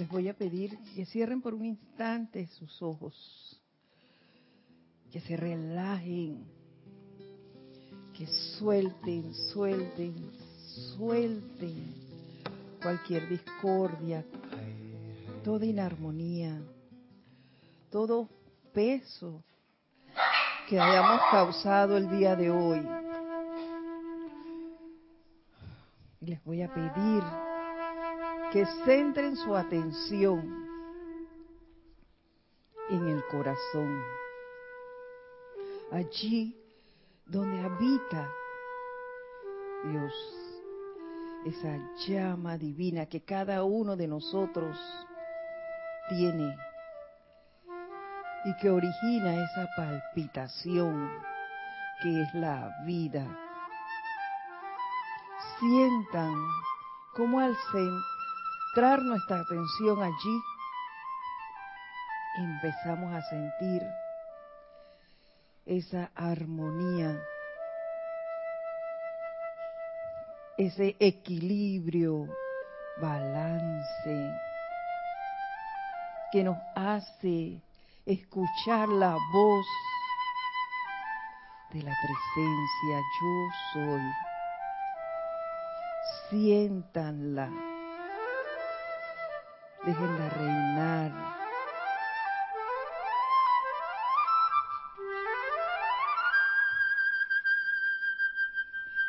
Les voy a pedir que cierren por un instante sus ojos, que se relajen, que suelten, suelten, suelten cualquier discordia, toda inarmonía, todo peso que hayamos causado el día de hoy. Les voy a pedir que centren su atención en el corazón, allí donde habita Dios, esa llama divina que cada uno de nosotros tiene y que origina esa palpitación que es la vida. Sientan como al centrar nuestra atención allí, empezamos a sentir esa armonía, ese equilibrio, balance que nos hace escuchar la voz de la presencia yo soy. Siéntanla. Déjenla reinar.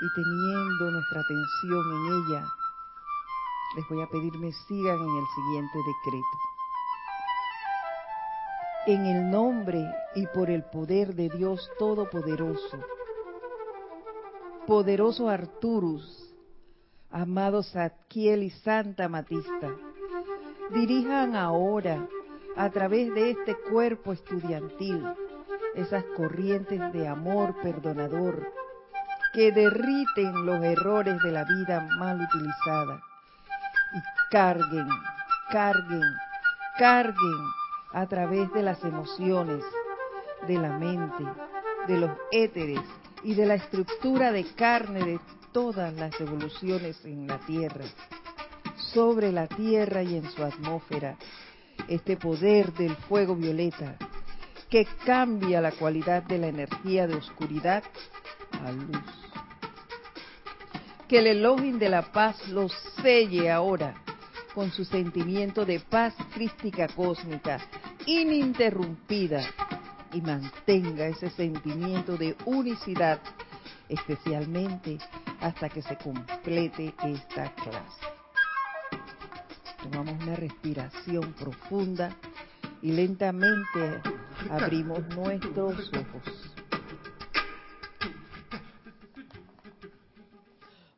Y teniendo nuestra atención en ella, les voy a pedir me sigan en el siguiente decreto en el nombre y por el poder de Dios Todopoderoso. Poderoso Arturus, amado Zadkiel y Santa Matista, dirijan ahora a través de este cuerpo estudiantil esas corrientes de amor perdonador que derriten los errores de la vida mal utilizada. Y carguen, carguen, carguen a través de las emociones, de la mente, de los éteres y de la estructura de carne de todas las evoluciones en la Tierra, sobre la Tierra y en su atmósfera, este poder del fuego violeta que cambia la cualidad de la energía de oscuridad a luz. Que el elogio de la paz los selle ahora con su sentimiento de paz crística cósmica ininterrumpida y mantenga ese sentimiento de unicidad, especialmente hasta que se complete esta clase. Tomamos una respiración profunda y lentamente abrimos nuestros ojos.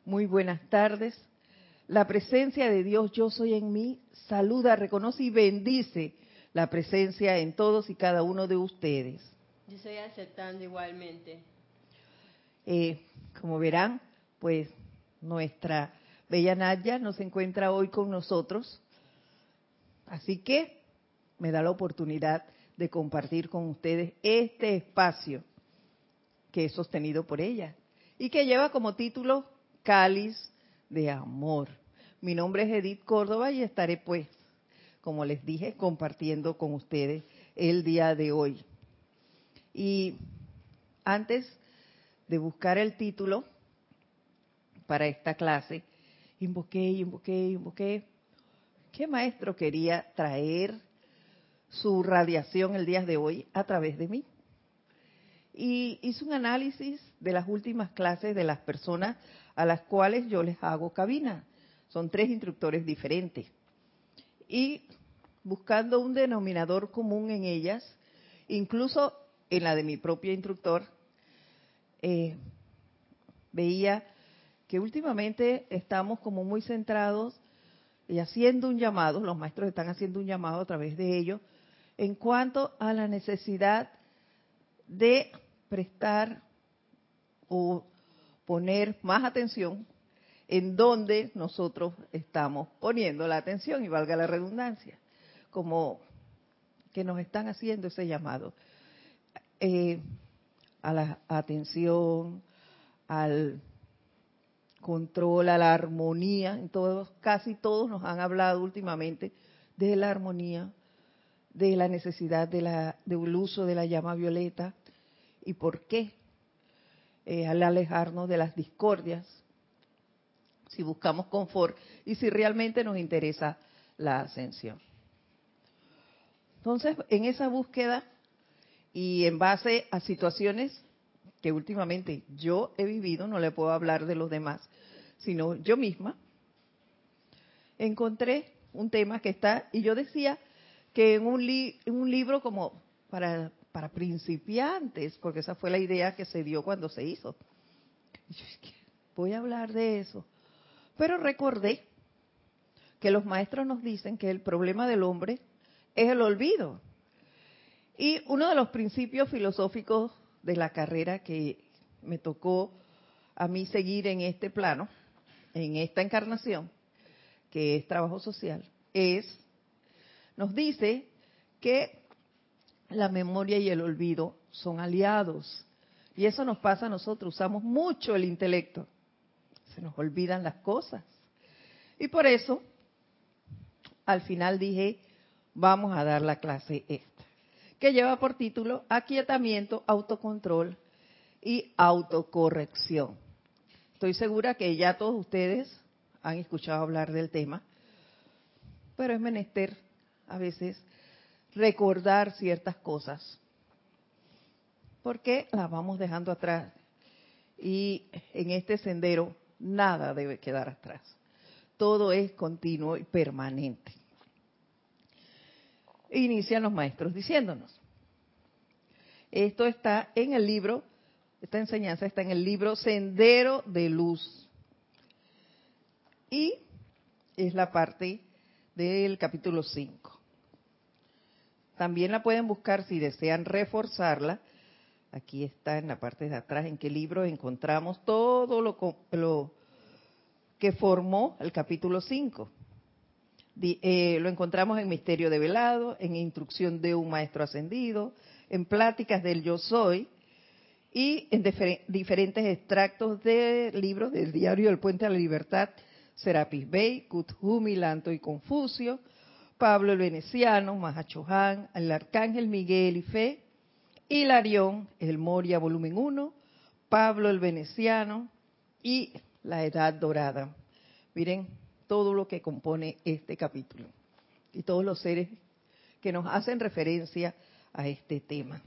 Muy buenas tardes. La presencia de Dios, yo soy en mí, saluda, reconoce y bendice la presencia en todos y cada uno de ustedes. Yo estoy aceptando igualmente. Eh, como verán, pues nuestra bella Nadia nos encuentra hoy con nosotros. Así que me da la oportunidad de compartir con ustedes este espacio que es sostenido por ella y que lleva como título Cáliz de Amor. Mi nombre es Edith Córdoba y estaré pues como les dije, compartiendo con ustedes el día de hoy. Y antes de buscar el título para esta clase, invoqué, invoqué, invoqué. ¿Qué maestro quería traer su radiación el día de hoy a través de mí? Y hice un análisis de las últimas clases de las personas a las cuales yo les hago cabina. Son tres instructores diferentes y buscando un denominador común en ellas, incluso en la de mi propio instructor, eh, veía que últimamente estamos como muy centrados y haciendo un llamado, los maestros están haciendo un llamado a través de ello, en cuanto a la necesidad de prestar o poner más atención en donde nosotros estamos poniendo la atención, y valga la redundancia, como que nos están haciendo ese llamado. Eh, a la atención, al control, a la armonía, en todos, casi todos nos han hablado últimamente de la armonía, de la necesidad de la, del uso de la llama violeta. Y por qué eh, al alejarnos de las discordias, si buscamos confort y si realmente nos interesa la ascensión. Entonces, en esa búsqueda y en base a situaciones que últimamente yo he vivido, no le puedo hablar de los demás, sino yo misma, encontré un tema que está, y yo decía que en un, un libro como para, para principiantes, porque esa fue la idea que se dio cuando se hizo. voy a hablar de eso. Pero recordé que los maestros nos dicen que el problema del hombre es el olvido. Y uno de los principios filosóficos de la carrera que me tocó a mí seguir en este plano, en esta encarnación, que es trabajo social, es, nos dice que la memoria y el olvido son aliados. Y eso nos pasa a nosotros, usamos mucho el intelecto. Se nos olvidan las cosas. Y por eso, al final dije, vamos a dar la clase esta, que lleva por título Aquietamiento, Autocontrol y Autocorrección. Estoy segura que ya todos ustedes han escuchado hablar del tema, pero es menester a veces recordar ciertas cosas, porque las vamos dejando atrás y en este sendero nada debe quedar atrás. Todo es continuo y permanente inician los maestros diciéndonos. Esto está en el libro, esta enseñanza está en el libro Sendero de Luz. Y es la parte del capítulo 5. También la pueden buscar si desean reforzarla. Aquí está en la parte de atrás en qué libro encontramos todo lo, que formó el capítulo 5. Eh, lo encontramos en Misterio de Velado, en Instrucción de un Maestro Ascendido, en Pláticas del Yo Soy y en diferentes extractos de libros del diario El Puente a la Libertad, Serapis Bey, Kuthumi, Lanto y Confucio, Pablo el Veneciano, Mahachohan, el Arcángel Miguel y Fe, Hilarión, el Moria volumen 1, Pablo el Veneciano y la Edad Dorada. Miren, todo lo que compone este capítulo y todos los seres que nos hacen referencia a este tema.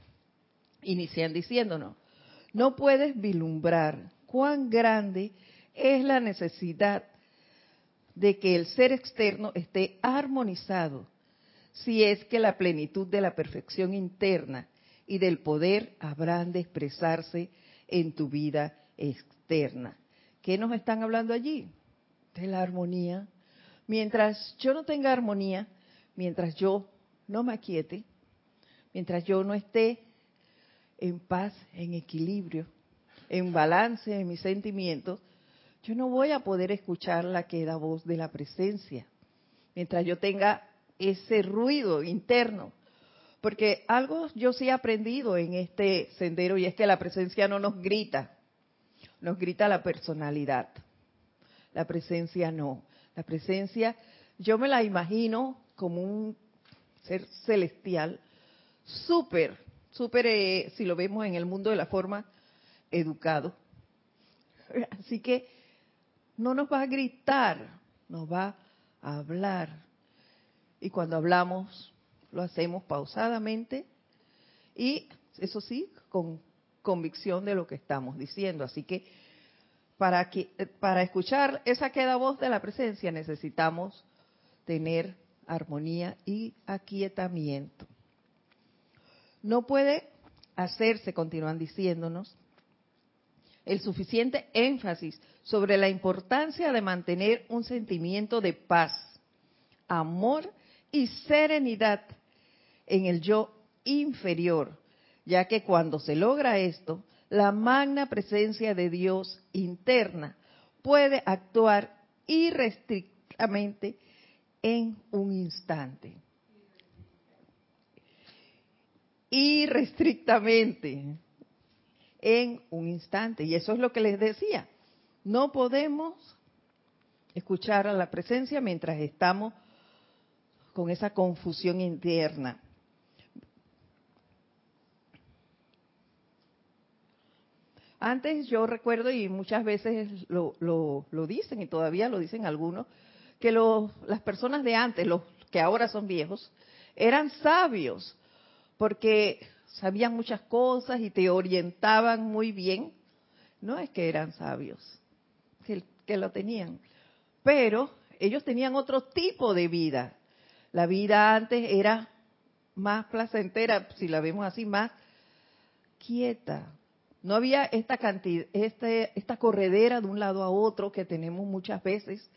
Inician diciéndonos, no puedes vislumbrar cuán grande es la necesidad de que el ser externo esté armonizado si es que la plenitud de la perfección interna y del poder habrán de expresarse en tu vida externa. ¿Qué nos están hablando allí? de la armonía. Mientras yo no tenga armonía, mientras yo no me aquiete, mientras yo no esté en paz, en equilibrio, en balance en mis sentimientos, yo no voy a poder escuchar la queda voz de la presencia. Mientras yo tenga ese ruido interno. Porque algo yo sí he aprendido en este sendero y es que la presencia no nos grita, nos grita la personalidad. La presencia no. La presencia, yo me la imagino como un ser celestial, súper, súper, eh, si lo vemos en el mundo de la forma, educado. Así que no nos va a gritar, nos va a hablar. Y cuando hablamos, lo hacemos pausadamente y, eso sí, con convicción de lo que estamos diciendo. Así que para, que, para escuchar esa queda voz de la presencia necesitamos tener armonía y aquietamiento. No puede hacerse, continúan diciéndonos, el suficiente énfasis sobre la importancia de mantener un sentimiento de paz, amor y serenidad en el yo inferior, ya que cuando se logra esto, la magna presencia de Dios interna puede actuar irrestrictamente en un instante. Irrestrictamente en un instante. Y eso es lo que les decía. No podemos escuchar a la presencia mientras estamos con esa confusión interna. Antes yo recuerdo, y muchas veces lo, lo, dicen, y todavía lo dicen algunos, que las personas de antes, los que ahora son viejos, eran sabios, porque sabían muchas cosas y te orientaban muy bien. No es que eran sabios, que, lo tenían, pero ellos tenían otro tipo de vida. La vida antes era más placentera, si la vemos así, más quieta, no había esta cantidad, este, esta corredera de un lado a otro que tenemos muchas veces.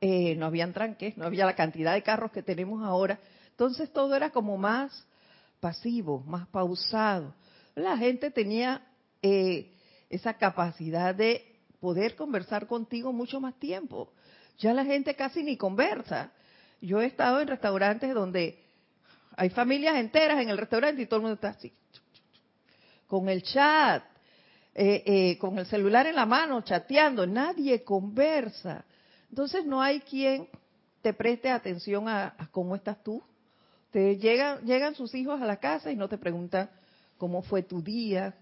Eh, no habían tranques, no había la cantidad de carros que tenemos ahora. Entonces todo era como más pasivo, más pausado. La gente tenía eh, esa capacidad de poder conversar contigo mucho más tiempo. Ya la gente casi ni conversa. Yo he estado en restaurantes donde hay familias enteras en el restaurante y todo el mundo está así, con el chat, eh, eh, con el celular en la mano, chateando, nadie conversa. Entonces no hay quien te preste atención a, cómo estás tú. Te llegan, llegan sus hijos a la casa y no te preguntan cómo fue tu día,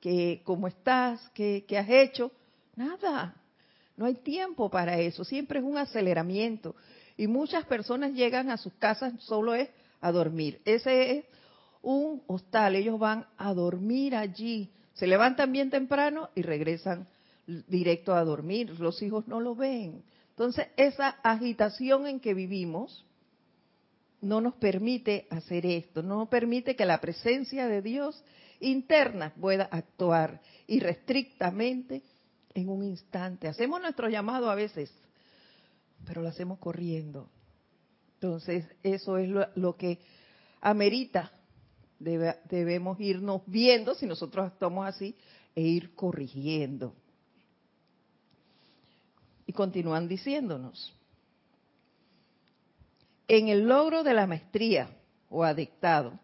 que, cómo estás, qué, qué has hecho. Nada. No hay tiempo para eso. Siempre es un aceleramiento. Y muchas personas llegan a sus casas solo es a dormir. Ese es un hostal. Ellos van a dormir allí se levantan bien temprano y regresan directo a dormir. Los hijos no lo ven. Entonces, esa agitación en que vivimos no nos permite hacer esto, no nos permite que la presencia de Dios interna pueda actuar irrestrictamente en un instante. Hacemos nuestro llamado a veces, pero lo hacemos corriendo. Entonces, eso es lo, que amerita debemos irnos viendo si nosotros actuamos así e ir corrigiendo. Y continúan diciéndonos, en el logro de la maestría o adictado,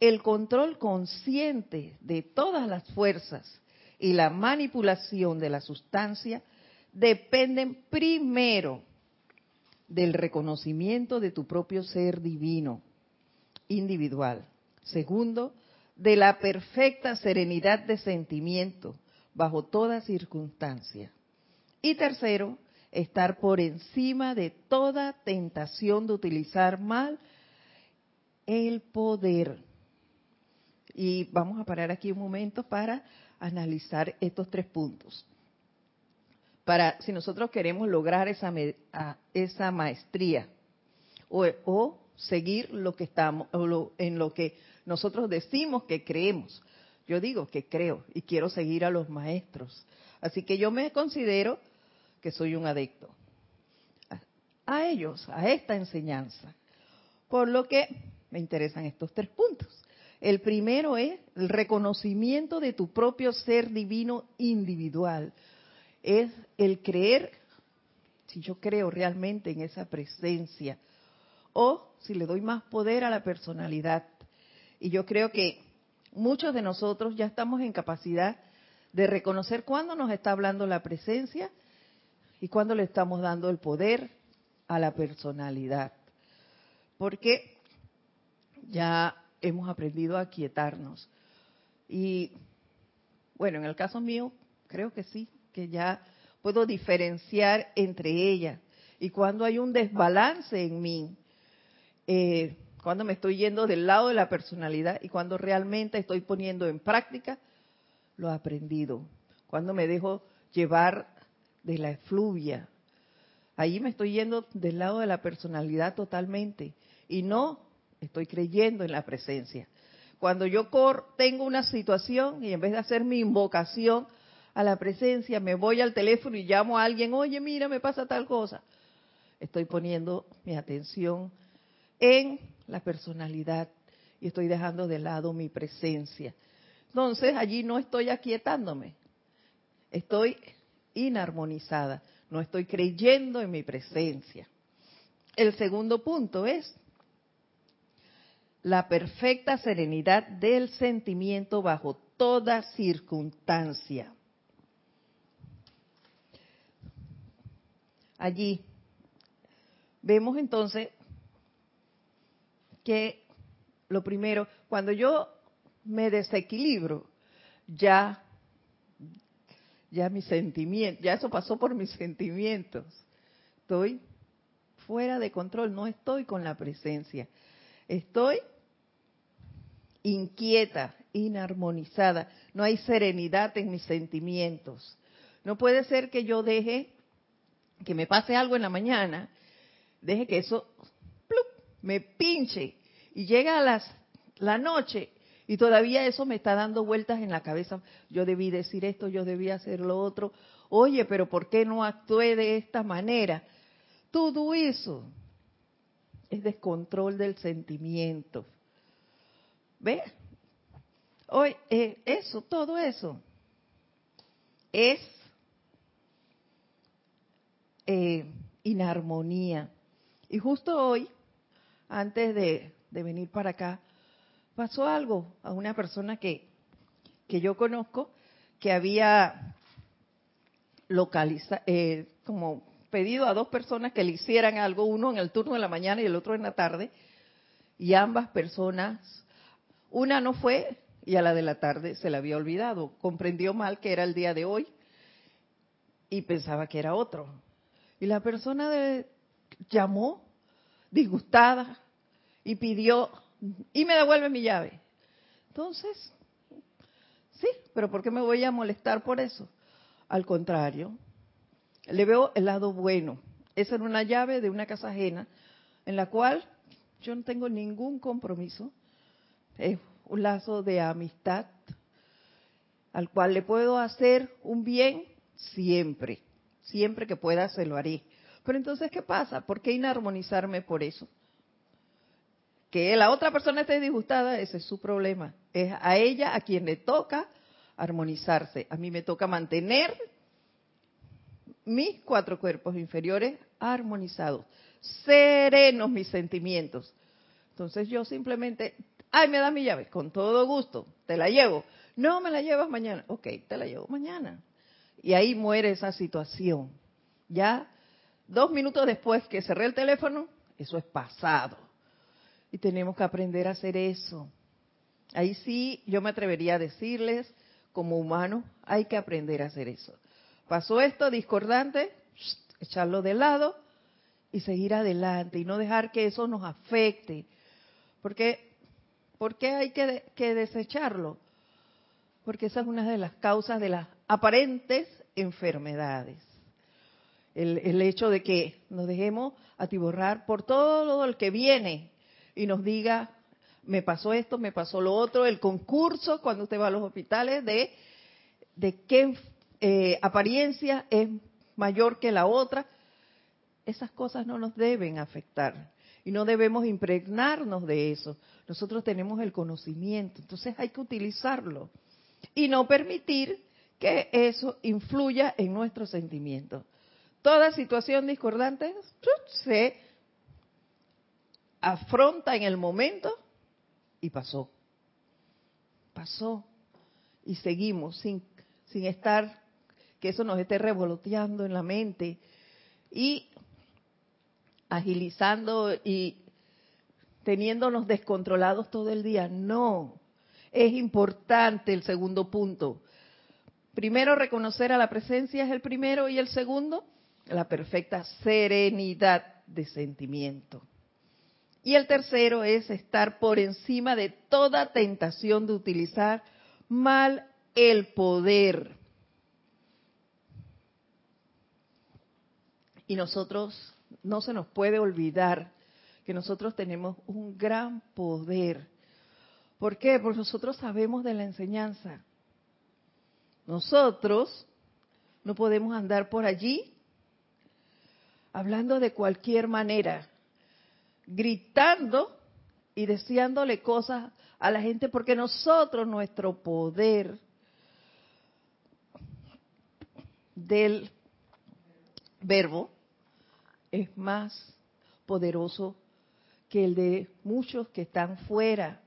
el control consciente de todas las fuerzas y la manipulación de la sustancia dependen primero del reconocimiento de tu propio ser divino, individual, Segundo, de la perfecta serenidad de sentimiento bajo toda circunstancia. Y tercero, estar por encima de toda tentación de utilizar mal el poder. Y vamos a parar aquí un momento para analizar estos tres puntos. Para si nosotros queremos lograr esa, esa maestría o, o seguir lo que estamos en lo que nosotros decimos que creemos. Yo digo que creo y quiero seguir a los maestros. Así que yo me considero soy un adicto a ellos, a esta enseñanza. Por lo que me interesan estos tres puntos. El primero es el reconocimiento de tu propio ser divino individual. Es el creer, si yo creo realmente en esa presencia, o si le doy más poder a la personalidad. Y yo creo que muchos de nosotros ya estamos en capacidad de reconocer cuándo nos está hablando la presencia y cuándo le estamos dando el poder a la personalidad. Porque ya hemos aprendido a quietarnos. Y bueno, en el caso mío, creo que sí, que ya puedo diferenciar entre ellas. Y cuando hay un desbalance en mí, eh, cuando me estoy yendo del lado de la personalidad y cuando realmente estoy poniendo en práctica lo aprendido. Cuando me dejo llevar de la efluvia. Ahí me estoy yendo del lado de la personalidad totalmente y no estoy creyendo en la presencia. Cuando yo tengo una situación y en vez de hacer mi invocación a la presencia, me voy al teléfono y llamo a alguien, oye, mira, me pasa tal cosa. Estoy poniendo mi atención en la personalidad y estoy dejando de lado mi presencia. Entonces allí no estoy aquietándome, estoy inarmonizada, no estoy creyendo en mi presencia. El segundo punto es la perfecta serenidad del sentimiento bajo toda circunstancia. Allí vemos entonces que lo primero, cuando yo me desequilibro, ya, ya mis sentimientos, ya eso pasó por mis sentimientos. Estoy fuera de control, no estoy con la presencia. Estoy inquieta, inarmonizada, no hay serenidad en mis sentimientos. No puede ser que yo deje que me pase algo en la mañana, deje que eso me pinche y llega a las, la noche y todavía eso me está dando vueltas en la cabeza. Yo debí decir esto, yo debí hacer lo otro. Oye, pero ¿por qué no actué de esta manera? Todo eso es descontrol del sentimiento. ¿Ve? Hoy, eh, eso, todo eso es eh, inarmonía. Y justo hoy, antes de, venir para acá, pasó algo a una persona que, que yo conozco que había localizado, eh, como pedido a dos personas que le hicieran algo, uno en el turno de la mañana y el otro en la tarde, y ambas personas, una no fue y a la de la tarde se la había olvidado, comprendió mal que era el día de hoy y pensaba que era otro. Y la persona llamó disgustada y pidió, y me devuelve mi llave. Entonces, sí, pero ¿por qué me voy a molestar por eso? Al contrario, le veo el lado bueno. Esa era una llave de una casa ajena en la cual yo no tengo ningún compromiso. Es un lazo de amistad al cual le puedo hacer un bien siempre. Siempre que pueda se lo haré. Pero entonces, ¿qué pasa? ¿Por qué inarmonizarme por eso? Que la otra persona esté disgustada, ese es su problema. Es a ella a quien le toca armonizarse. A mí me toca mantener mis cuatro cuerpos inferiores armonizados, serenos mis sentimientos. Entonces yo simplemente, ay, me da mi llave, con todo gusto, te la llevo. No, me la llevas mañana. Ok, te la llevo mañana. Y ahí muere esa situación. Ya dos minutos después que cerré el teléfono, eso es pasado. Y tenemos que aprender a hacer eso. Ahí sí, yo me atrevería a decirles, como humanos, hay que aprender a hacer eso. Pasó esto discordante, echarlo de lado y seguir adelante y no dejar que eso nos afecte. Porque, ¿Por qué hay que, que desecharlo? Porque esa es una de las causas de las aparentes enfermedades. El, el, hecho de que nos dejemos atiborrar por todo lo que viene y nos diga, me pasó esto, me pasó lo otro, el concurso cuando usted va a los hospitales de, de qué eh, apariencia es mayor que la otra, esas cosas no nos deben afectar y no debemos impregnarnos de eso. Nosotros tenemos el conocimiento, entonces hay que utilizarlo y no permitir que eso influya en nuestros sentimientos. Toda situación discordante se afronta en el momento y pasó. Pasó. Y seguimos sin, sin estar que eso nos esté revoloteando en la mente y agilizando y teniéndonos descontrolados todo el día. No, es importante el segundo punto. Primero, reconocer a la presencia es el primero y el segundo, la perfecta serenidad de sentimiento. Y el tercero es estar por encima de toda tentación de utilizar mal el poder. Y nosotros, no se nos puede olvidar que nosotros tenemos un gran poder. ¿Por qué? Porque nosotros sabemos de la enseñanza. Nosotros no podemos andar por allí hablando de cualquier manera, gritando y deseándole cosas a la gente, porque nosotros, nuestro poder del verbo, es más poderoso que el de muchos que están fuera,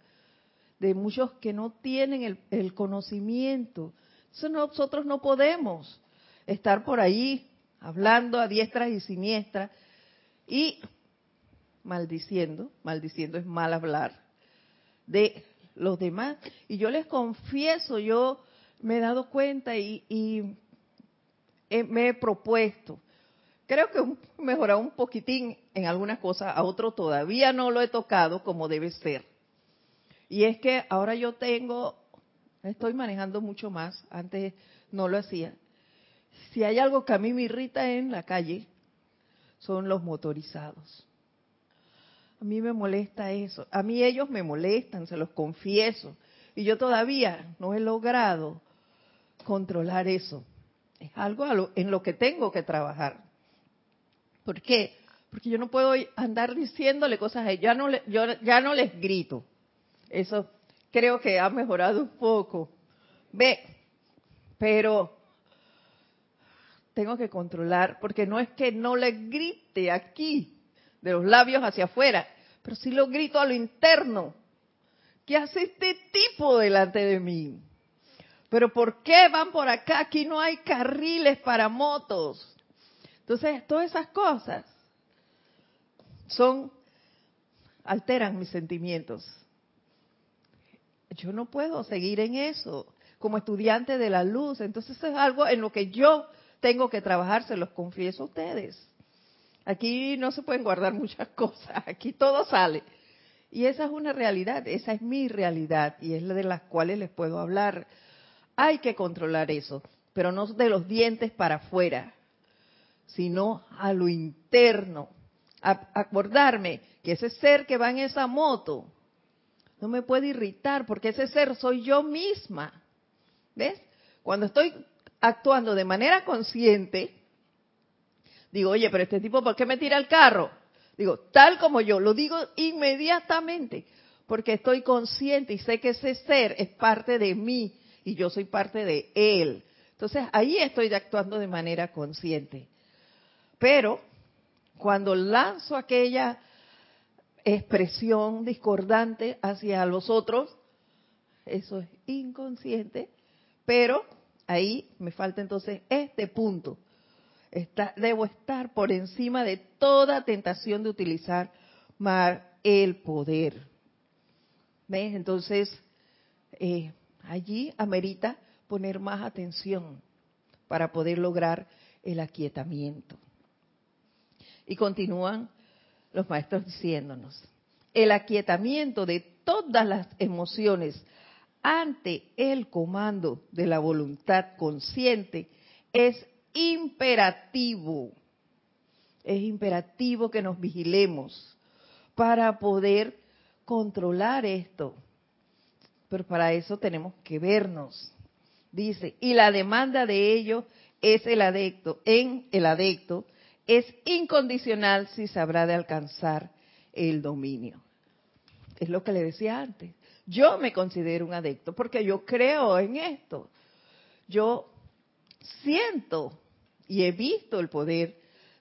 de muchos que no tienen el, conocimiento. Eso nosotros no podemos estar por ahí hablando a diestras y siniestras y maldiciendo, maldiciendo es mal hablar, de los demás. Y yo les confieso, yo me he dado cuenta y, me he propuesto. Creo que he mejorado un poquitín en algunas cosas, a otro todavía no lo he tocado como debe ser. Y es que ahora yo tengo, estoy manejando mucho más, antes no lo hacía. Si hay algo que a mí me irrita en la calle, son los motorizados. A mí me molesta eso. A mí ellos me molestan, se los confieso. Y yo todavía no he logrado controlar eso. Es algo en lo que tengo que trabajar. ¿Por qué? Porque yo no puedo andar diciéndole cosas a ellos. Ya no, yo ya no les grito. Eso creo que ha mejorado un poco. Ve, pero tengo que controlar, porque no es que no les grite aquí, de los labios hacia afuera, pero si lo grito a lo interno. ¿Qué hace este tipo delante de mí? Pero ¿por qué van por acá? Aquí no hay carriles para motos. Entonces, todas esas cosas son alteran mis sentimientos. Yo no puedo seguir en eso como estudiante de la luz. Entonces, es algo en lo que yo tengo que trabajar, se los confieso a ustedes. Aquí no se pueden guardar muchas cosas, aquí todo sale. Y esa es una realidad, esa es mi realidad y es la de las cuales les puedo hablar. Hay que controlar eso, pero no de los dientes para afuera, sino a lo interno. acordarme que ese ser que va en esa moto no me puede irritar porque ese ser soy yo misma. ¿Ves? Cuando estoy actuando de manera consciente, Digo, oye, pero este tipo, ¿por qué me tira el carro? Digo, tal como yo, lo digo inmediatamente, porque estoy consciente y sé que ese ser es parte de mí y yo soy parte de él. Entonces ahí estoy actuando de manera consciente. Pero cuando lanzo aquella expresión discordante hacia los otros, eso es inconsciente, pero ahí me falta entonces este punto debo estar por encima de toda tentación de utilizar mal el poder. ¿Ves? Entonces, eh, allí amerita poner más atención para poder lograr el aquietamiento. Y continúan los maestros diciéndonos, el aquietamiento de todas las emociones ante el comando de la voluntad consciente es imperativo, es imperativo que nos vigilemos para poder controlar esto. Pero para eso tenemos que vernos. Dice, y la demanda de ello es el adecto, en el adecto, es incondicional si sabrá de alcanzar el dominio. Es lo que le decía antes. Yo me considero un adecto porque yo creo en esto. Yo siento y he visto el poder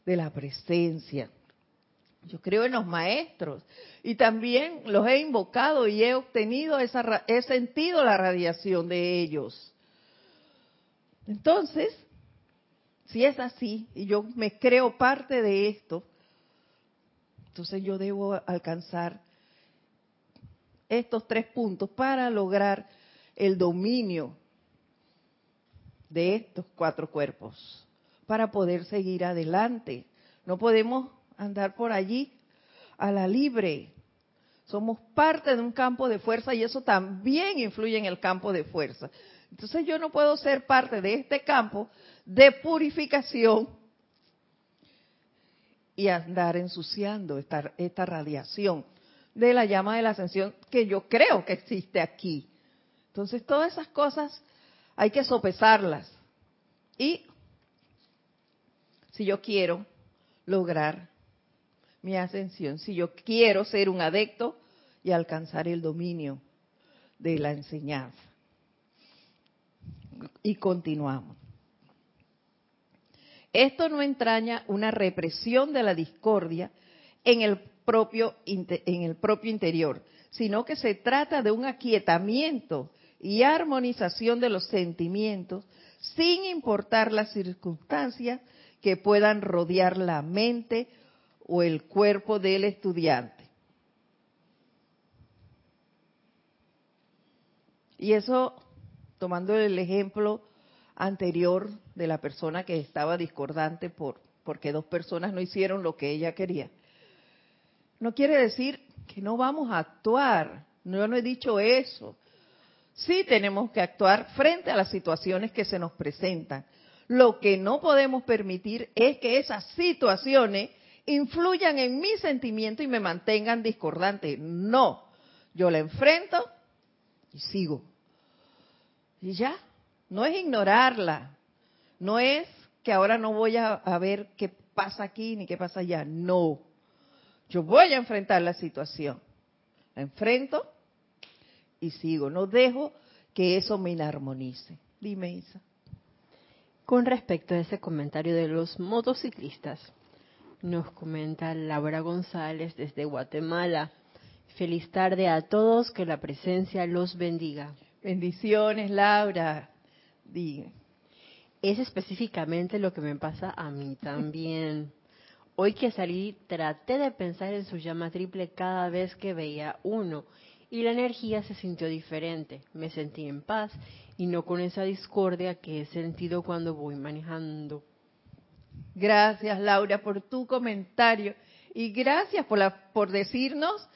de la presencia. Yo creo en los maestros y también los he invocado y he obtenido esa, he sentido la radiación de ellos. Entonces, si es así y yo me creo parte de esto, entonces yo debo alcanzar estos tres puntos para lograr el dominio de estos cuatro cuerpos para poder seguir adelante. No podemos andar por allí a la libre. Somos parte de un campo de fuerza y eso también influye en el campo de fuerza. Entonces yo no puedo ser parte de este campo de purificación y andar ensuciando esta, radiación de la llama de la ascensión que yo creo que existe aquí. Entonces todas esas cosas hay que sopesarlas. Y si yo quiero lograr mi ascensión, si yo quiero ser un adecto y alcanzar el dominio de la enseñanza. Y continuamos. Esto no entraña una represión de la discordia en el propio, en el propio interior, sino que se trata de un aquietamiento y armonización de los sentimientos, sin importar las circunstancias que puedan rodear la mente o el cuerpo del estudiante. Y eso, tomando el ejemplo anterior de la persona que estaba discordante por porque dos personas no hicieron lo que ella quería. No quiere decir que no vamos a actuar. Yo no he dicho eso. Sí tenemos que actuar frente a las situaciones que se nos presentan. Lo que no podemos permitir es que esas situaciones influyan en mi sentimiento y me mantengan discordante. No, yo la enfrento y sigo. Y ya, no es ignorarla, no es que ahora no voy a, ver qué pasa aquí ni qué pasa allá. No, yo voy a enfrentar la situación. La enfrento y sigo. No dejo que eso me inarmonice. Dime, Isa. Con respecto a ese comentario de los motociclistas, nos comenta Laura González desde Guatemala. Feliz tarde a todos, que la presencia los bendiga. Bendiciones, Laura. Dime. Es específicamente lo que me pasa a mí también. Hoy que salí traté de pensar en su llama triple cada vez que veía uno y la energía se sintió diferente. Me sentí en paz y no con esa discordia que he sentido cuando voy manejando. Gracias Laura por tu comentario y gracias por, la, por decirnos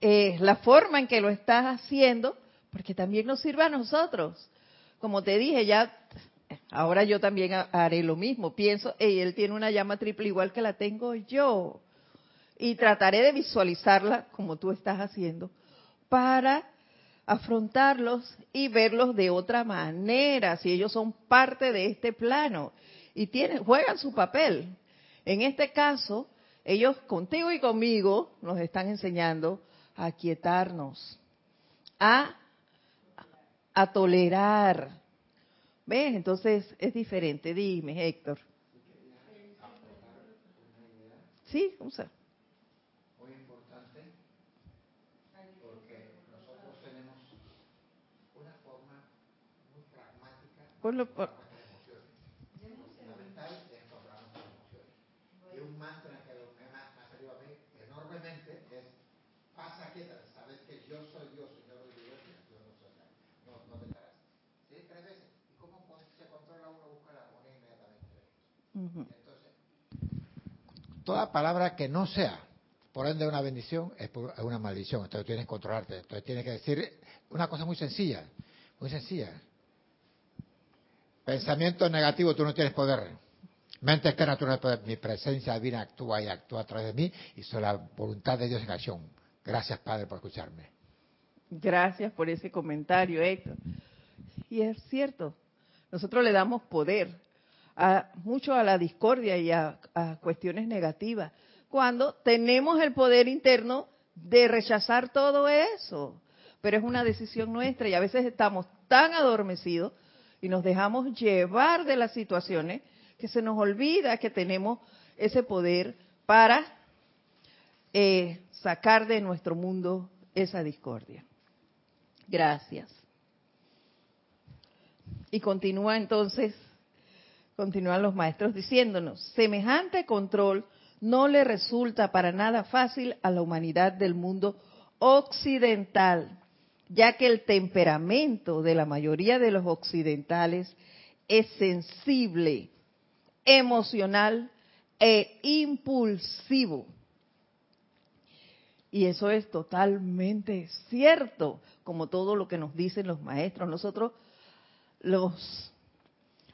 eh, la forma en que lo estás haciendo, porque también nos sirve a nosotros. Como te dije, ya ahora yo también haré lo mismo. Pienso, hey, él tiene una llama triple igual que la tengo yo. Y trataré de visualizarla como tú estás haciendo para afrontarlos y verlos de otra manera, si ellos son parte de este plano y tienen, juegan su papel. En este caso, ellos contigo y conmigo nos están enseñando a quietarnos, a, tolerar, ¿Ves? Entonces es diferente. Dime, Héctor. Sí, usa. Muy importante porque nosotros tenemos una forma muy por... de emociones. Fundamental es controlar nuestras emociones. Y un mantra que me ha, me ha salido a mí enormemente es pasa quieta, sabes que yo soy Dios, Señor de Dios, y actúo en nuestra no, no te estarás. ¿Sí? Tres veces. Entonces, toda palabra que no sea, por ende, una bendición es una maldición. Entonces tienes que controlarte. Entonces tienes que decir una cosa muy sencilla, muy sencilla. Pensamiento negativo, tú no tienes poder. Mente externa, tú no tienes poder. Mi presencia divina actúa y actúa a través de mí y soy la voluntad de Dios en acción. Gracias, Padre, por escucharme. Gracias por ese comentario, Héctor. Y es cierto, nosotros le damos poder a, mucho a la discordia y a, a cuestiones negativas, cuando tenemos el poder interno de rechazar todo eso. Pero es una decisión nuestra y a veces estamos tan adormecidos y nos dejamos llevar de las situaciones que se nos olvida que tenemos ese poder para eh, sacar de nuestro mundo esa discordia. Gracias. Y continúa entonces continúan los maestros diciéndonos, semejante control no le resulta para nada fácil a la humanidad del mundo occidental, ya que el temperamento de la mayoría de los occidentales es sensible, emocional e impulsivo. Y eso es totalmente cierto, como todo lo que nos dicen los maestros. Nosotros, los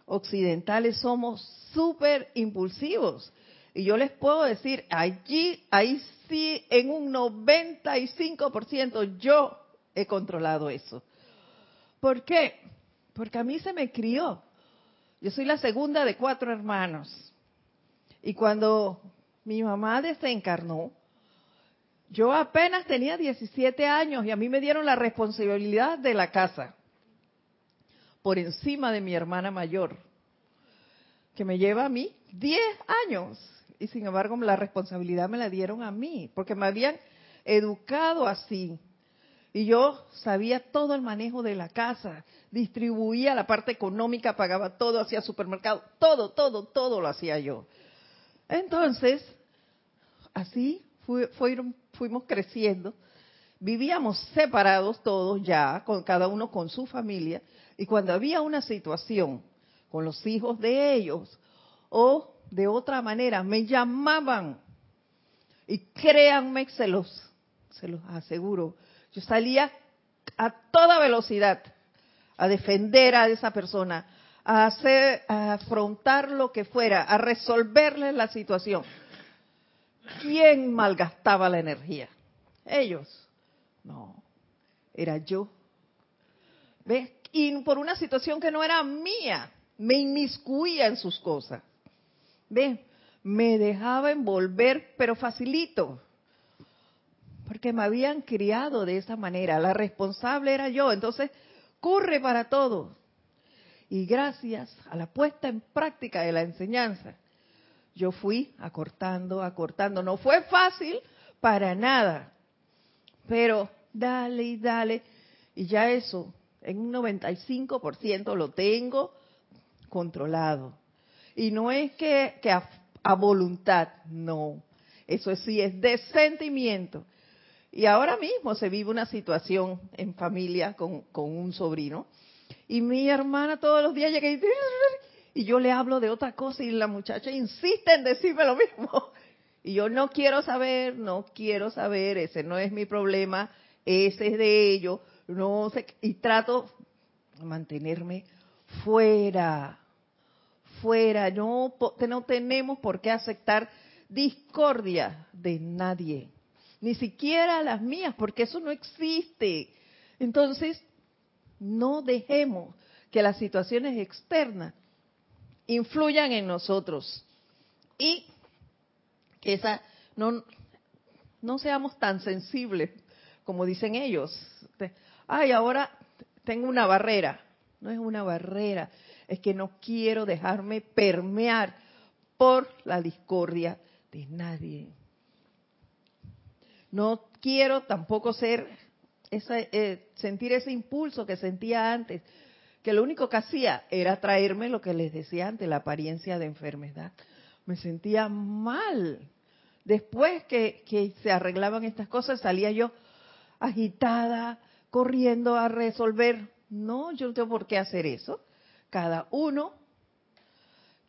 occidentales somos súper impulsivos. Y yo les puedo decir, allí, ahí sí, en un 95% yo he controlado eso. ¿Por qué? Porque a mí se me crió. Yo soy la segunda de cuatro hermanos. Y cuando mi mamá desencarnó, yo apenas tenía 17 años y a mí me dieron la responsabilidad de la casa por encima de mi hermana mayor, que me lleva a mí 10 años. Y sin embargo, la responsabilidad me la dieron a mí, porque me habían educado así. Y yo sabía todo el manejo de la casa, distribuía la parte económica, pagaba todo, hacía supermercado, todo, todo, todo lo hacía yo. Entonces, así fuimos creciendo. Vivíamos separados todos ya, con cada uno con su familia, y cuando había una situación con los hijos de ellos o de otra manera, me llamaban. Y créanme, se los, se los aseguro, yo salía a toda velocidad a defender a esa persona, a hacer, a afrontar lo que fuera, a resolverle la situación. ¿Quién malgastaba la energía? Ellos. No, era yo. ¿Ves? Y por una situación que no era mía, me inmiscuía en sus cosas. ¿Ves? Me dejaba envolver, pero facilito. Porque me habían criado de esa manera. La responsable era yo. Entonces, corre para todo. Y gracias a la puesta en práctica de la enseñanza, yo fui acortando, acortando. No fue fácil para nada, pero dale y dale. Y ya eso, en un 95% lo tengo controlado. Y no es que, a, a, voluntad, no. Eso sí es de sentimiento. Y ahora mismo se vive una situación en familia con, un sobrino. Y mi hermana todos los días llega y y yo le hablo de otra cosa y la muchacha insiste en decirme lo mismo. Y yo no quiero saber, no quiero saber, ese no es mi problema, ese es de ellos, no sé, y trato de mantenerme fuera, fuera, no, no tenemos por qué aceptar discordia de nadie, ni siquiera las mías, porque eso no existe. Entonces, no dejemos que las situaciones externas influyan en nosotros y que esa no no seamos tan sensibles como dicen ellos. Ay, ahora tengo una barrera. No es una barrera, es que no quiero dejarme permear por la discordia de nadie. No quiero tampoco ser esa, eh, sentir ese impulso que sentía antes que lo único que hacía era traerme lo que les decía antes, la apariencia de enfermedad. Me sentía mal. Después que, se arreglaban estas cosas, salía yo agitada, corriendo a resolver. No, yo no tengo por qué hacer eso. Cada uno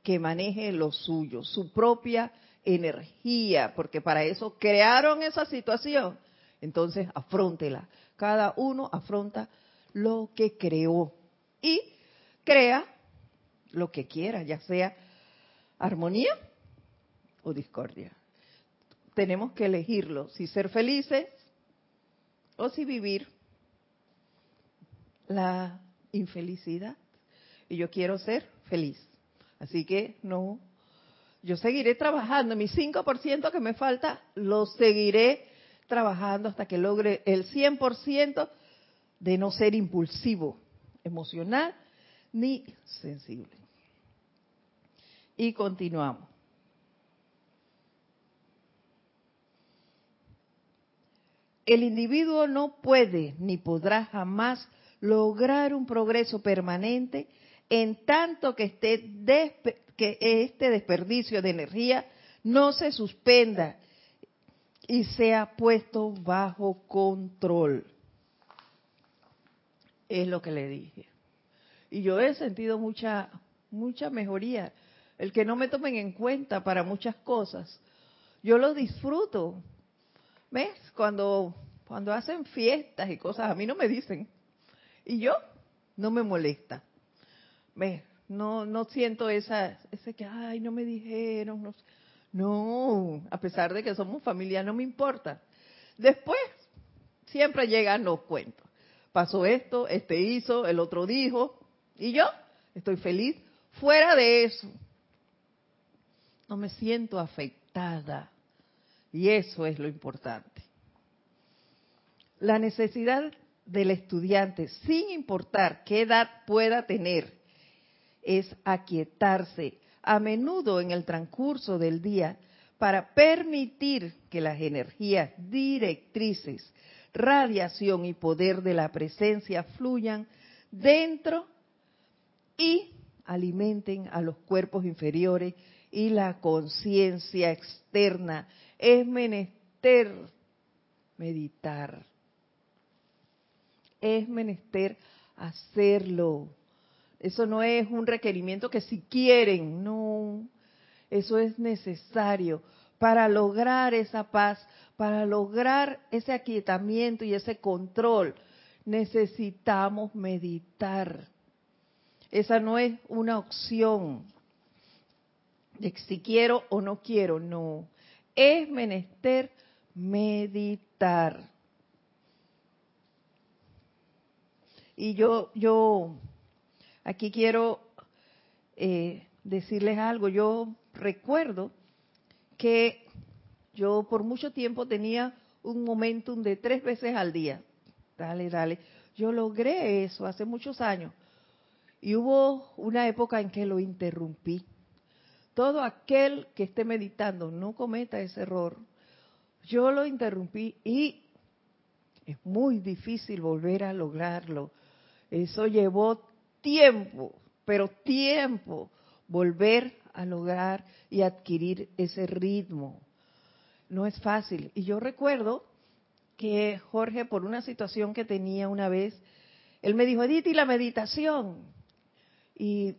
que maneje lo suyo, su propia energía, porque para eso crearon esa situación. Entonces, afrontela. Cada uno afronta lo que creó y crea lo que quiera, ya sea armonía o discordia. Tenemos que elegirlo, si ser felices o si vivir la infelicidad. Y yo quiero ser feliz. Así que no, yo seguiré trabajando. Mi 5% que me falta, lo seguiré trabajando hasta que logre el 100% de no ser impulsivo emocional ni sensible. Y continuamos. El individuo no puede ni podrá jamás lograr un progreso permanente en tanto que, esté que este desperdicio de energía no se suspenda y sea puesto bajo control es lo que le dije. Y yo he sentido mucha, mucha mejoría. El que no me tomen en cuenta para muchas cosas. Yo lo disfruto. ¿Ves? Cuando, cuando hacen fiestas y cosas, a mí no me dicen. Y yo no me molesta. No, no siento esa, ese que, ay, no me dijeron. No, no, a pesar de que somos familia, no me importa. Después, siempre llegan los cuentos pasó esto, este hizo, el otro dijo, y yo estoy feliz. Fuera de eso, no me siento afectada. Y eso es lo importante. La necesidad del estudiante, sin importar qué edad pueda tener, es aquietarse a menudo en el transcurso del día para permitir que las energías directrices radiación y poder de la presencia fluyan dentro y alimenten a los cuerpos inferiores y la conciencia externa. Es menester meditar. Es menester hacerlo. Eso no es un requerimiento que si quieren, no. Eso es necesario para lograr esa paz, para lograr ese aquietamiento y ese control. Necesitamos meditar. Esa no es una opción de si quiero o no quiero, no. Es menester meditar. Y yo, yo aquí quiero eh, decirles algo. Yo recuerdo que yo por mucho tiempo tenía un momentum de tres veces al día. Dale, dale. Yo logré eso hace muchos años. Y hubo una época en que lo interrumpí. Todo aquel que esté meditando no cometa ese error. Yo lo interrumpí y es muy difícil volver a lograrlo. Eso llevó tiempo, pero tiempo, volver a lograr y adquirir ese ritmo. No es fácil. Y yo recuerdo que Jorge, por una situación que tenía una vez, él me dijo, Edith, ¿y la meditación? Y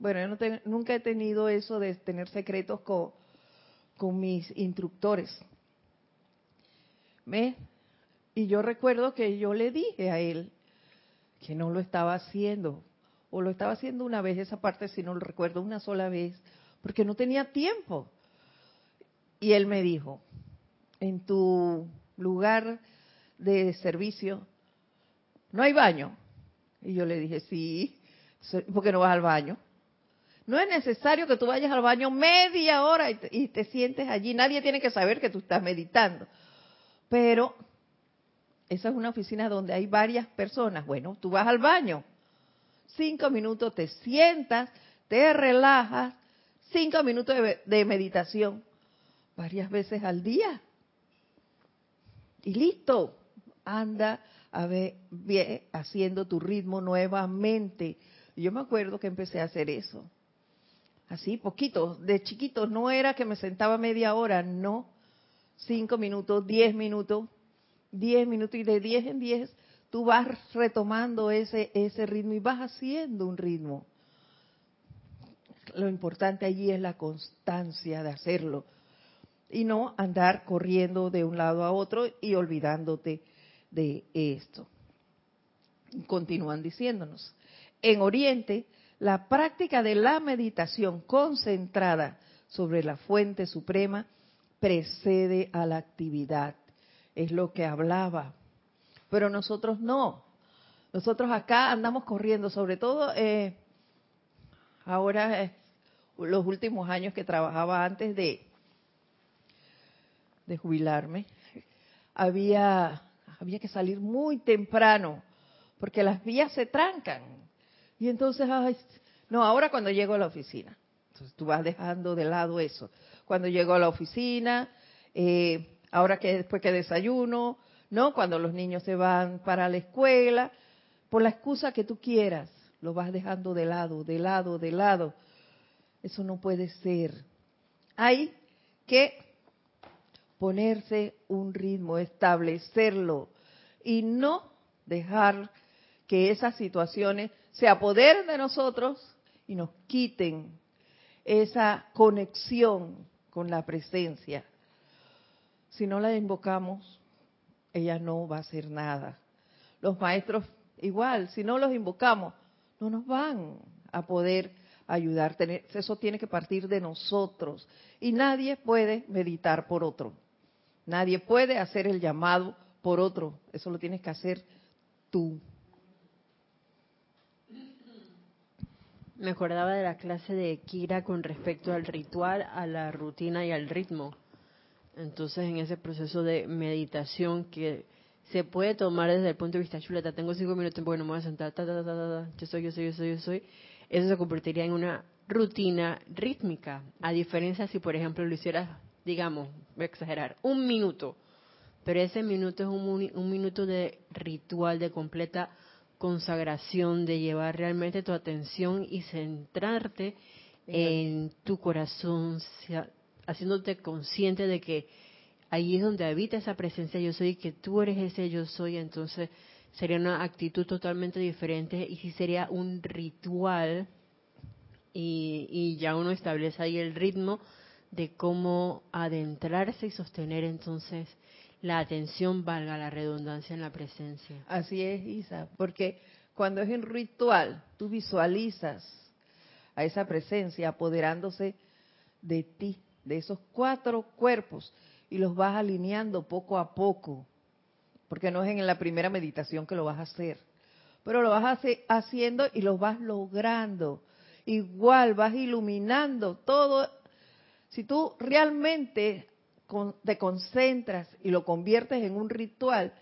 bueno, yo nunca he tenido eso de tener secretos con, con mis instructores. ¿Me? Y yo recuerdo que yo le dije a él que no lo estaba haciendo, o lo estaba haciendo una vez, esa parte si no lo recuerdo, una sola vez, porque no tenía tiempo. Y él me dijo, en tu lugar de servicio, ¿no hay baño? Y yo le dije, sí, ¿por qué no vas al baño? No es necesario que tú vayas al baño media hora y te, y te, sientes allí. Nadie tiene que saber que tú estás meditando. Pero esa es una oficina donde hay varias personas. Bueno, tú vas al baño. Cinco minutos te sientas, te relajas. Cinco minutos de, meditación. Varias veces al día. Y listo. Anda a ver, haciendo tu ritmo nuevamente. Yo me acuerdo que empecé a hacer eso así poquito, de chiquito, no era que me sentaba media hora, no, cinco minutos, diez minutos, diez minutos y de diez en diez tú vas retomando ese, ese ritmo y vas haciendo un ritmo. Lo importante allí es la constancia de hacerlo y no andar corriendo de un lado a otro y olvidándote de esto. Continúan diciéndonos. En Oriente la práctica de la meditación concentrada sobre la fuente suprema precede a la actividad. Es lo que hablaba. Pero nosotros no. Nosotros acá andamos corriendo, sobre todo eh, ahora, eh, los últimos años que trabajaba antes de, jubilarme, había, había que salir muy temprano, porque las vías se trancan y entonces, ay, no, ahora cuando llego a la oficina, entonces tú vas dejando de lado eso. Cuando llego a la oficina, eh, ahora que después que desayuno, ¿no? Cuando los niños se van para la escuela, por la excusa que tú quieras, lo vas dejando de lado, de lado, de lado. Eso no puede ser. Hay que ponerse un ritmo, establecerlo y no dejar que esas situaciones se apoderen de nosotros y nos quiten esa conexión con la presencia. Si no la invocamos, ella no va a hacer nada. Los maestros igual, si no los invocamos, no nos van a poder ayudar. Eso tiene que partir de nosotros. Y nadie puede meditar por otro. Nadie puede hacer el llamado por otro. Eso lo tienes que hacer tú. Me acordaba de la clase de Kira con respecto al ritual, a la rutina y al ritmo. Entonces, en ese proceso de meditación que se puede tomar desde el punto de vista chuleta, tengo cinco minutos porque no me voy a sentar, ta, ta, ta, yo soy, yo soy, yo soy, yo soy, eso se convertiría en una rutina rítmica. A diferencia si, por ejemplo, lo hicieras, digamos, voy a exagerar, un minuto, pero ese minuto es un, un minuto de ritual, de completa consagración, de llevar realmente tu atención y centrarte en tu corazón, haciéndote consciente de que ahí es donde habita esa presencia yo soy que tú eres ese yo soy, entonces sería una actitud totalmente diferente y si sería un ritual y, y ya uno establece ahí el ritmo de cómo adentrarse y sostener entonces la atención, valga la redundancia, en la presencia. Así es, Isa, porque cuando es en ritual, tú visualizas a esa presencia apoderándose de ti, de esos cuatro cuerpos, y los vas alineando poco a poco, porque no es en la primera meditación que lo vas a hacer, pero lo vas haciendo y lo vas logrando. Igual vas iluminando todo. Si tú realmente te concentras y lo conviertes en un ritual,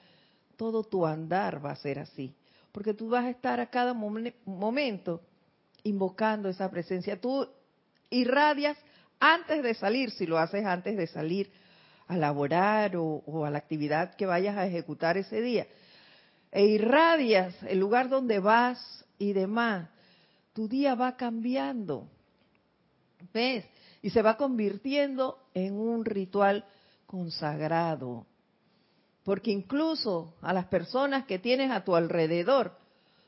todo tu andar va a ser así. Porque tú vas a estar a cada momento invocando esa presencia. Tú irradias antes de salir, si lo haces antes de salir a laborar o, a la actividad que vayas a ejecutar ese día, e irradias el lugar donde vas y demás, tu día va cambiando. ¿Ves? Y se va convirtiendo en un ritual consagrado. Porque incluso a las personas que tienes a tu alrededor,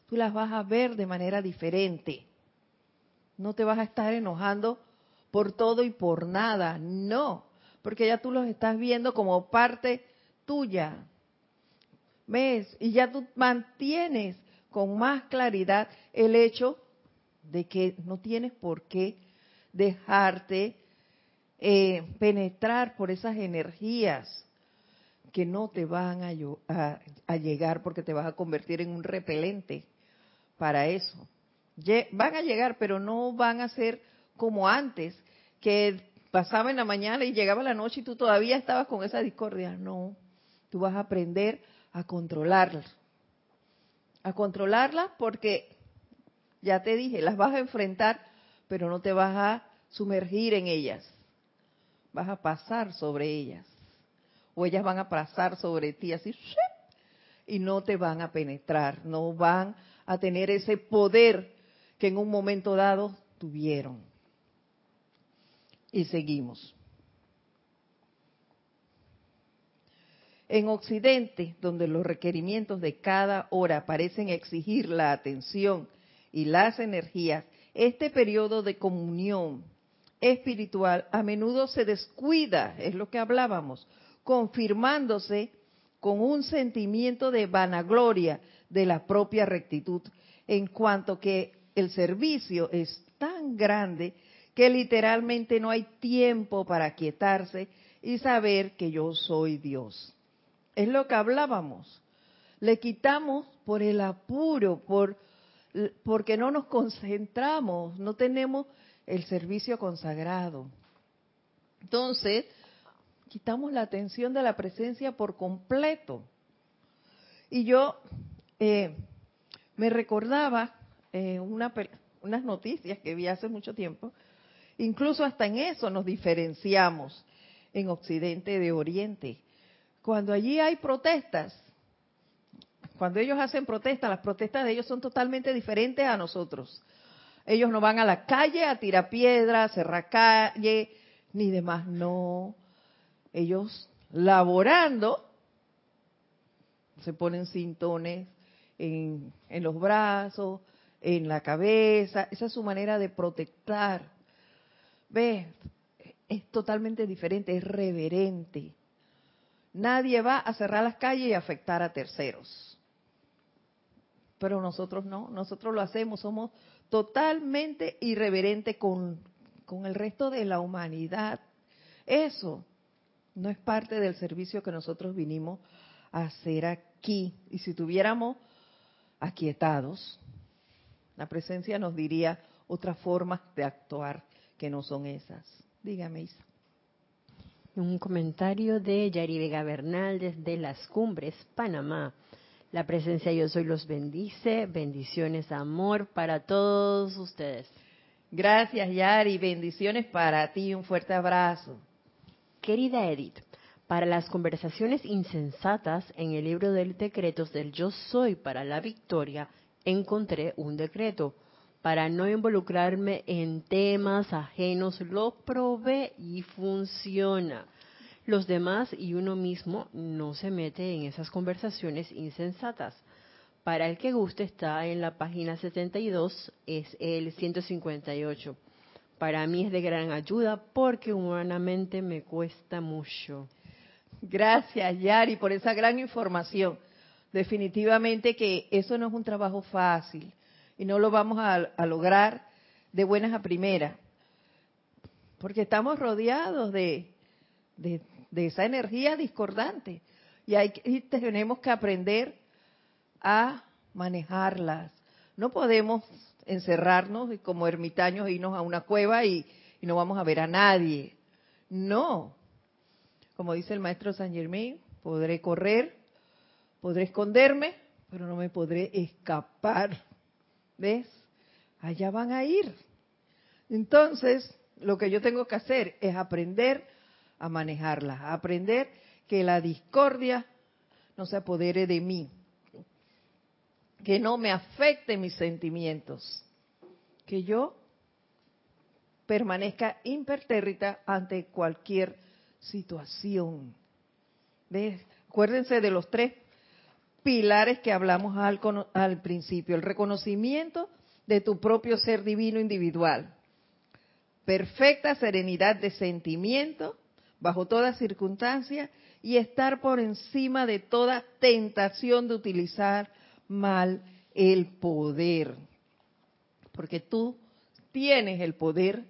tú las vas a ver de manera diferente. No te vas a estar enojando por todo y por nada, no, porque ya tú los estás viendo como parte tuya. ¿Ves? Y ya tú mantienes con más claridad el hecho de que no tienes por qué dejarte eh, penetrar por esas energías que no te van a, a, llegar porque te vas a convertir en un repelente para eso. van a llegar, pero no van a ser como antes, que pasaba en la mañana y llegaba la noche y tú todavía estabas con esa discordia. No, tú vas a aprender a controlarla. A controlarla porque, ya te dije, las vas a enfrentar, pero no te vas a sumergir en ellas. Vas a pasar sobre ellas. O ellas van a pasar sobre ti así, y no te van a penetrar, no van a tener ese poder que en un momento dado tuvieron. Y seguimos. En Occidente, donde los requerimientos de cada hora parecen exigir la atención y las energías, este periodo de comunión espiritual a menudo se descuida, es lo que hablábamos, confirmándose con un sentimiento de vanagloria de la propia rectitud, en cuanto que el servicio es tan grande que literalmente no hay tiempo para quietarse y saber que yo soy Dios. Es lo que hablábamos. Le quitamos por el apuro, por porque no nos concentramos, no tenemos el servicio consagrado. Entonces, quitamos la atención de la presencia por completo. Y yo eh, me recordaba eh, unas noticias que vi hace mucho tiempo Incluso hasta en eso nos diferenciamos en Occidente de Oriente. Cuando allí hay protestas, cuando ellos hacen protestas, las protestas de ellos son totalmente diferentes a nosotros. Ellos no van a la calle a tirar piedras, a cerrar calle, ni demás, no. Ellos laborando se ponen cintones en, en los brazos, en la cabeza, esa es su manera de protestar Ve, es totalmente diferente, es reverente. Nadie va a cerrar las calles y afectar a terceros. Pero nosotros no, nosotros lo hacemos, somos totalmente irreverentes con, con el resto de la humanidad. Eso no es parte del servicio que nosotros vinimos a hacer aquí. Y si tuviéramos aquietados, la presencia nos diría otras formas de actuar que no son esas. Dígame, Isa. Un comentario de Yari Vega Bernal desde Las Cumbres, Panamá. La presencia Yo Soy los bendice. Bendiciones, amor para todos ustedes. Gracias, Yari. Bendiciones para ti. Un fuerte abrazo. Querida Edith, para las conversaciones insensatas en el libro de decretos del Yo Soy para la Victoria, encontré un decreto para no involucrarme en temas ajenos, lo probé y funciona. Los demás y uno mismo no se mete en esas conversaciones insensatas. Para el que guste está en la página 72, es el 158. Para mí es de gran ayuda porque humanamente me cuesta mucho. Gracias, Yari, por esa gran información. Definitivamente que eso no es un trabajo fácil y no lo vamos a, lograr de buenas a primeras, porque estamos rodeados de, de, esa energía discordante y, hay, y tenemos que aprender a manejarlas. No podemos encerrarnos y como ermitaños irnos a una cueva y, no vamos a ver a nadie. No. Como dice el maestro San Germain, podré correr, podré esconderme, pero no me podré escapar. ¿Ves? Allá van a ir. Entonces, lo que yo tengo que hacer es aprender a manejarlas, aprender que la discordia no se apodere de mí, que no me afecte mis sentimientos, que yo permanezca impertérrita ante cualquier situación. ¿Ves? Acuérdense de los tres pilares que hablamos al, al principio. El reconocimiento de tu propio ser divino individual. Perfecta serenidad de sentimiento bajo toda circunstancia y estar por encima de toda tentación de utilizar mal el poder. Porque tú tienes el poder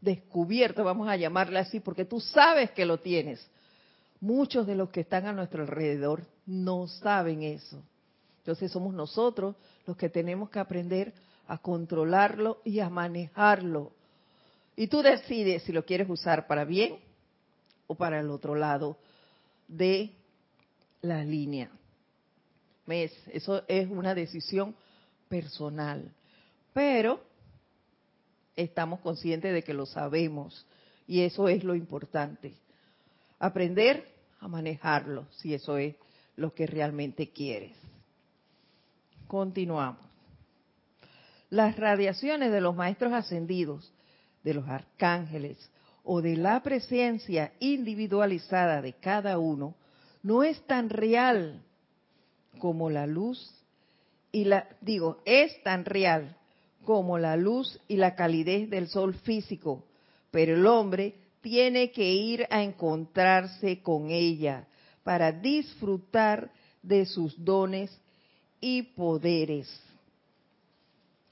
descubierto, vamos a llamarle así, porque tú sabes que lo tienes. Muchos de los que están a nuestro alrededor no saben eso. Entonces somos nosotros los que tenemos que aprender a controlarlo y a manejarlo. Y tú decides si lo quieres usar para bien o para el otro lado de la línea. Eso es una decisión personal. Pero estamos conscientes de que lo sabemos y eso es lo importante. Aprender a manejarlo, si eso es lo que realmente quieres. Continuamos. Las radiaciones de los maestros ascendidos, de los arcángeles o de la presencia individualizada de cada uno no es tan real como la luz y la, digo, es tan real como la luz y la calidez del sol físico, pero el hombre tiene que ir a encontrarse con ella para disfrutar de sus dones y poderes.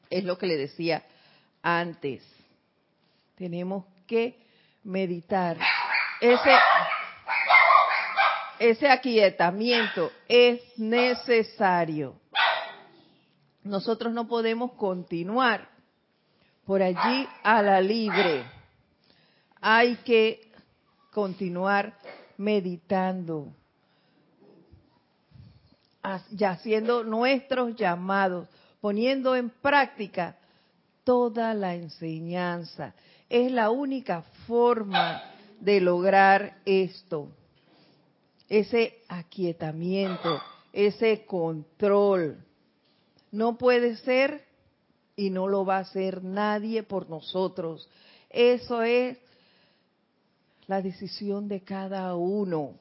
Es lo que le decía antes. Tenemos que meditar. Ese ese aquietamiento es necesario. Nosotros no podemos continuar por allí a la libre. Hay que continuar meditando, y haciendo nuestros llamados, poniendo en práctica toda la enseñanza. Es la única forma de lograr esto ese aquietamiento, ese control. No puede ser y no lo va a hacer nadie por nosotros. Eso es la decisión de cada uno.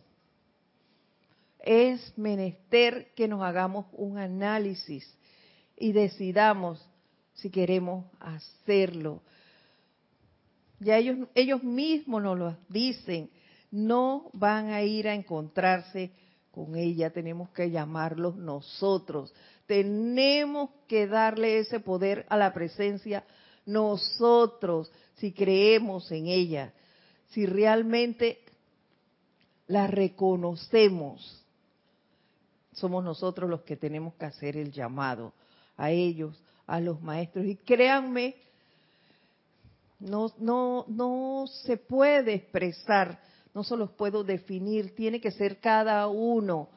Es menester que nos hagamos un análisis y decidamos si queremos hacerlo. Ya ellos, ellos mismos nos lo dicen no van a ir a encontrarse con ella, tenemos que llamarlos nosotros. Tenemos que darle ese poder a la presencia nosotros, si creemos en ella, si realmente la reconocemos. Somos nosotros los que tenemos que hacer el llamado a ellos, a los maestros. Y créanme, no, no, no se puede expresar no se los puedo definir, tiene que ser cada uno.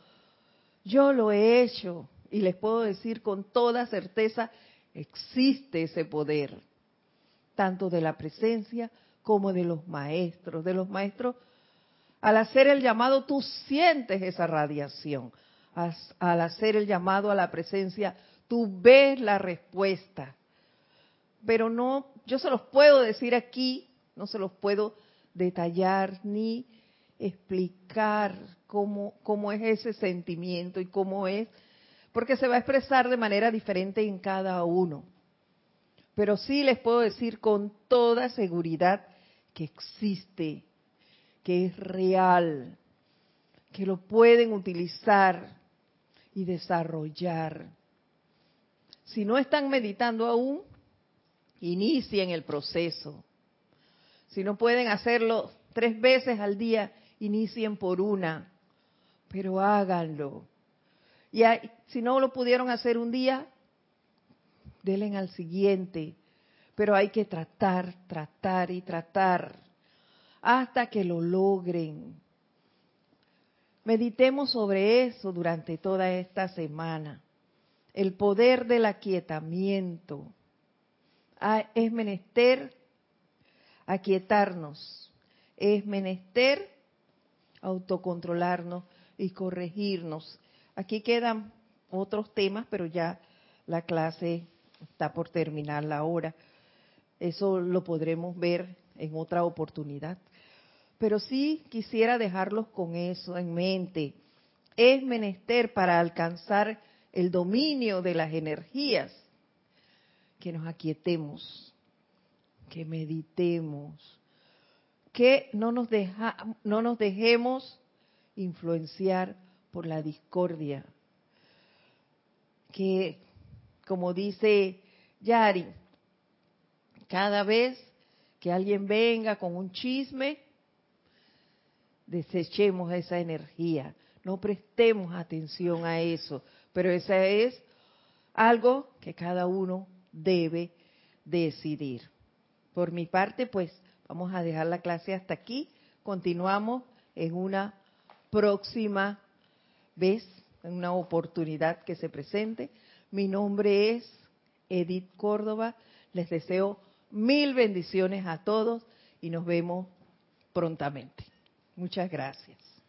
Yo lo he hecho y les puedo decir con toda certeza, existe ese poder, tanto de la presencia como de los maestros. De los maestros, al hacer el llamado, tú sientes esa radiación. Al hacer el llamado a la presencia, tú ves la respuesta. Pero no, yo se los puedo decir aquí, no se los puedo detallar ni explicar cómo, cómo es ese sentimiento y cómo es, porque se va a expresar de manera diferente en cada uno. Pero sí les puedo decir con toda seguridad que existe, que es real, que lo pueden utilizar y desarrollar. Si no están meditando aún, inicien el proceso. Si no pueden hacerlo tres veces al día, inicien por una, pero háganlo. Y si no lo pudieron hacer un día, denle al siguiente. Pero hay que tratar, tratar y tratar hasta que lo logren. Meditemos sobre eso durante toda esta semana. El poder del aquietamiento. Ah, es menester aquietarnos. Es menester autocontrolarnos y corregirnos. Aquí quedan otros temas, pero ya la clase está por terminar la hora. Eso lo podremos ver en otra oportunidad. Pero sí quisiera dejarlos con eso en mente. Es menester para alcanzar el dominio de las energías que nos aquietemos, que meditemos, que no nos, no nos dejemos influenciar por la discordia, que como dice Yari, cada vez que alguien venga con un chisme, desechemos esa energía, no prestemos atención a eso, pero esa es algo que cada uno debe decidir. Por mi parte, pues vamos a dejar la clase hasta aquí, continuamos en una próxima vez, en una oportunidad que se presente. Mi nombre es Edith Córdoba, les deseo mil bendiciones a todos y nos vemos prontamente. Muchas gracias.